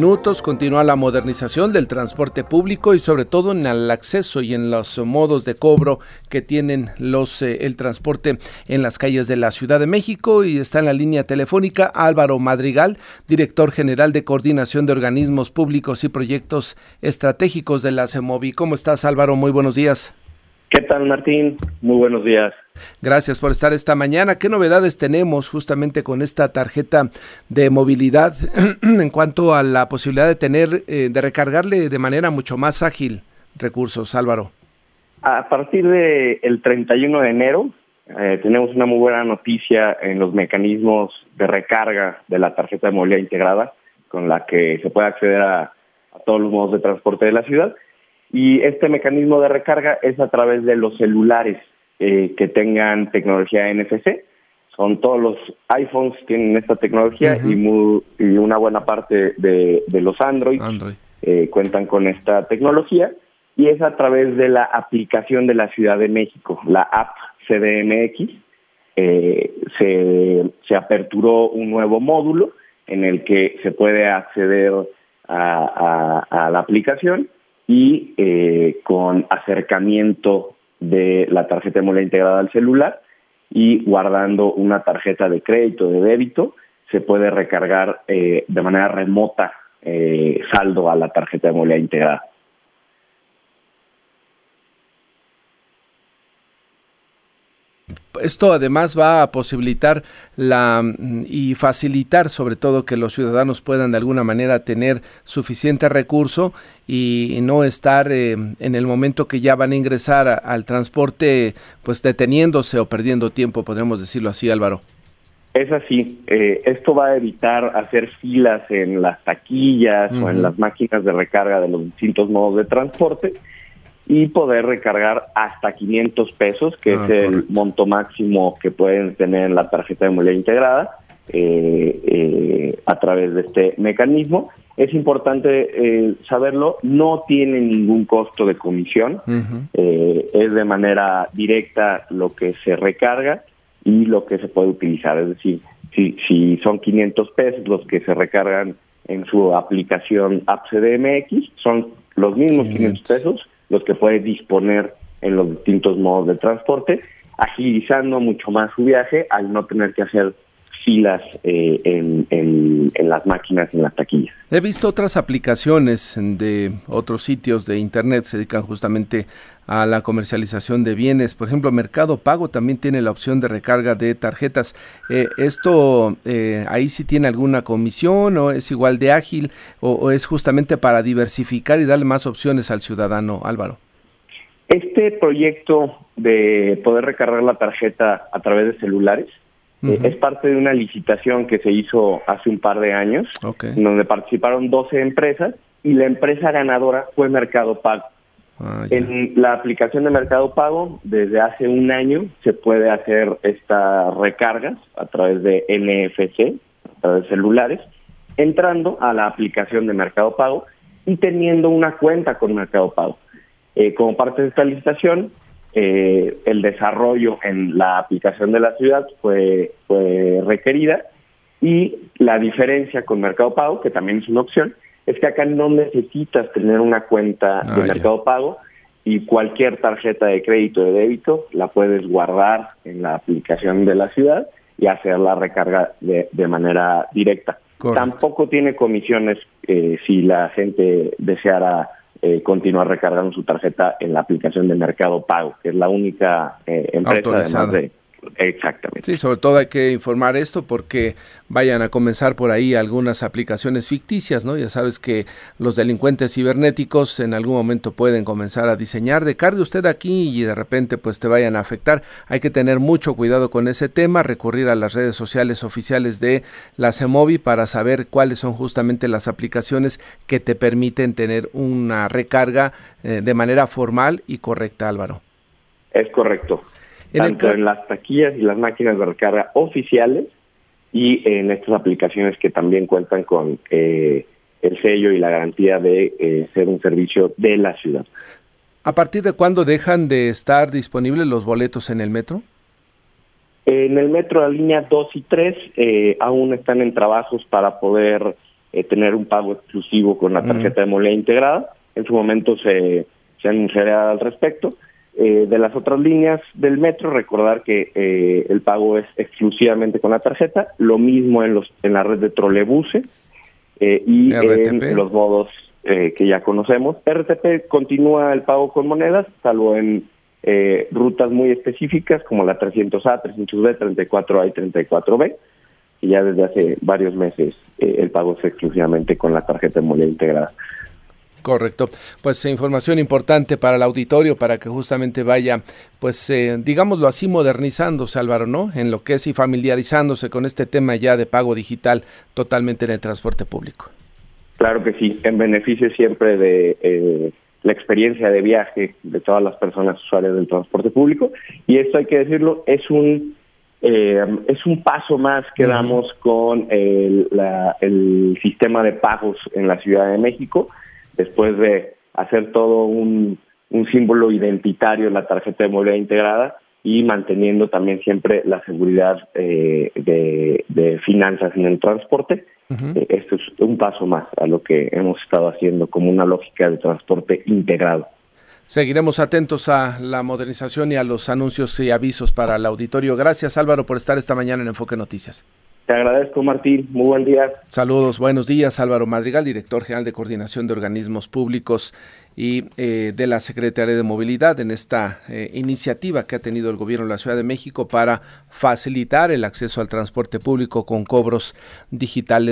minutos continúa la modernización del transporte público y sobre todo en el acceso y en los modos de cobro que tienen los eh, el transporte en las calles de la Ciudad de México y está en la línea telefónica Álvaro Madrigal, director general de coordinación de organismos públicos y proyectos estratégicos de la CEMOVI. ¿Cómo estás Álvaro? Muy buenos días. ¿Qué tal Martín? Muy buenos días. Gracias por estar esta mañana. ¿Qué novedades tenemos justamente con esta tarjeta de movilidad en cuanto a la posibilidad de tener, eh, de recargarle de manera mucho más ágil recursos, Álvaro? A partir del el 31 de enero eh, tenemos una muy buena noticia en los mecanismos de recarga de la tarjeta de movilidad integrada con la que se puede acceder a todos los modos de transporte de la ciudad y este mecanismo de recarga es a través de los celulares eh, que tengan tecnología NFC. Son todos los iPhones tienen esta tecnología y, y, una buena parte de, los Android, eh, cuentan con esta tecnología y es a través de la aplicación de la Ciudad de México, la app CDMX. Eh, se, se aperturó un nuevo módulo en el que se puede acceder a, a la aplicación y eh, con acercamiento de la tarjeta de integrada al celular y guardando una tarjeta de crédito de débito se puede recargar eh, de manera remota eh, saldo a la tarjeta de integrada. Esto además va a posibilitar la mm, y facilitar sobre todo que los ciudadanos puedan de alguna manera tener suficiente recurso y no estar eh, en el momento que ya van a ingresar al transporte pues deteniéndose o perdiendo tiempo, podríamos decirlo así, Álvaro. Es así. Eh, esto va a evitar hacer filas en las taquillas o en las máquinas de recarga de los distintos modos de transporte y poder recargar hasta 500 pesos, que es ah, el monto máximo que pueden tener en la tarjeta de movilidad integrada eh, eh, a través de este mecanismo. Es importante eh, saberlo, no tiene ningún costo de comisión, es de manera directa lo que se recarga y lo que se puede utilizar. Es decir, si, si son 500 pesos los que se recargan en su aplicación App CDMX, son los mismos 500 pesos los que puede disponer en los distintos modos de transporte, agilizando mucho más su viaje al no tener que hacer filas eh, en, en, las máquinas, en las taquillas. He visto otras aplicaciones de otros sitios de Internet se dedican justamente a la comercialización de bienes. Por ejemplo, Mercado Pago también tiene la opción de recarga de tarjetas. Eh, ¿Esto eh, ahí sí tiene alguna comisión o es igual de ágil o es justamente para diversificar y darle más opciones al ciudadano, Álvaro? Este proyecto de poder recargar la tarjeta a través de celulares eh, es parte de una licitación que se hizo hace un par de años, donde participaron 12 empresas y la empresa ganadora fue Mercado Pago. Ah, en la aplicación de Mercado Pago, desde hace un año se puede hacer estas recargas a través de NFC, a través de celulares, entrando a la aplicación de Mercado Pago y teniendo una cuenta con Mercado Pago. Eh, como parte de esta licitación, eh, el desarrollo en la aplicación de la ciudad fue, fue requerida y la diferencia con Mercado Pago, que también es una opción, es que acá no necesitas tener una cuenta de ah, Mercado Pago y cualquier tarjeta de crédito o de débito la puedes guardar en la aplicación de la ciudad y hacer la recarga de, de manera directa. Tampoco tiene comisiones eh, si la gente deseara eh, continuar recargando su tarjeta en la aplicación de Mercado Pago, que es la única eh, empresa además de Exactamente. Sí, sobre todo hay que informar esto porque vayan a comenzar por ahí algunas aplicaciones ficticias, ¿no? Ya sabes que los delincuentes cibernéticos en algún momento pueden comenzar a diseñar de cargue usted aquí y de repente pues te vayan a afectar. Hay que tener mucho cuidado con ese tema, recurrir a las redes sociales oficiales de la CEMOVI para saber cuáles son justamente las aplicaciones que te permiten tener una recarga eh, de manera formal y correcta, Álvaro. Es correcto tanto en las taquillas y las máquinas de recarga oficiales y en estas aplicaciones que también cuentan con eh, el sello y la garantía de eh, ser un servicio de la ciudad. ¿A partir de cuándo dejan de estar disponibles los boletos en el metro? En el metro, la línea 2 y 3 eh, aún están en trabajos para poder tener un pago exclusivo con la tarjeta de movilidad integrada. En su momento se, se anunciará al respecto. De las otras líneas del metro, recordar que el pago es exclusivamente con la tarjeta, lo mismo en, los, en la red de trolebuses y en los modos eh, que ya conocemos. RTP continúa el pago con monedas, salvo en eh, rutas muy específicas como la 300A, 300B, 34A y 34B. Y ya desde hace varios meses eh, el pago es exclusivamente con la tarjeta de moneda integrada. Correcto. Pues información importante para el auditorio, para que justamente vaya, pues digámoslo así, modernizándose, Álvaro, ¿no? En lo que es y familiarizándose con este tema ya de pago digital totalmente en el transporte público. Claro que sí, en beneficio siempre de eh, la experiencia de viaje de todas las personas usuarias del transporte público. Y esto hay que decirlo, es un eh, es un paso más que damos con el, el sistema de pagos en la Ciudad de México, después de hacer todo un, un símbolo identitario en la tarjeta de movilidad integrada y manteniendo también siempre la seguridad eh, de, de finanzas en el transporte eh, esto es un paso más a lo que hemos estado haciendo como una lógica de transporte integrado. Seguiremos atentos a la modernización y a los anuncios y avisos para el auditorio. Gracias Álvaro por estar esta mañana en Enfoque Noticias. Te agradezco, Martín. Muy buen día. Saludos, buenos días. Álvaro Madrigal, director general de Coordinación de Organismos Públicos y eh, de la Secretaría de Movilidad en esta eh, iniciativa que ha tenido el gobierno de la Ciudad de México para facilitar el acceso al transporte público con cobros digitales.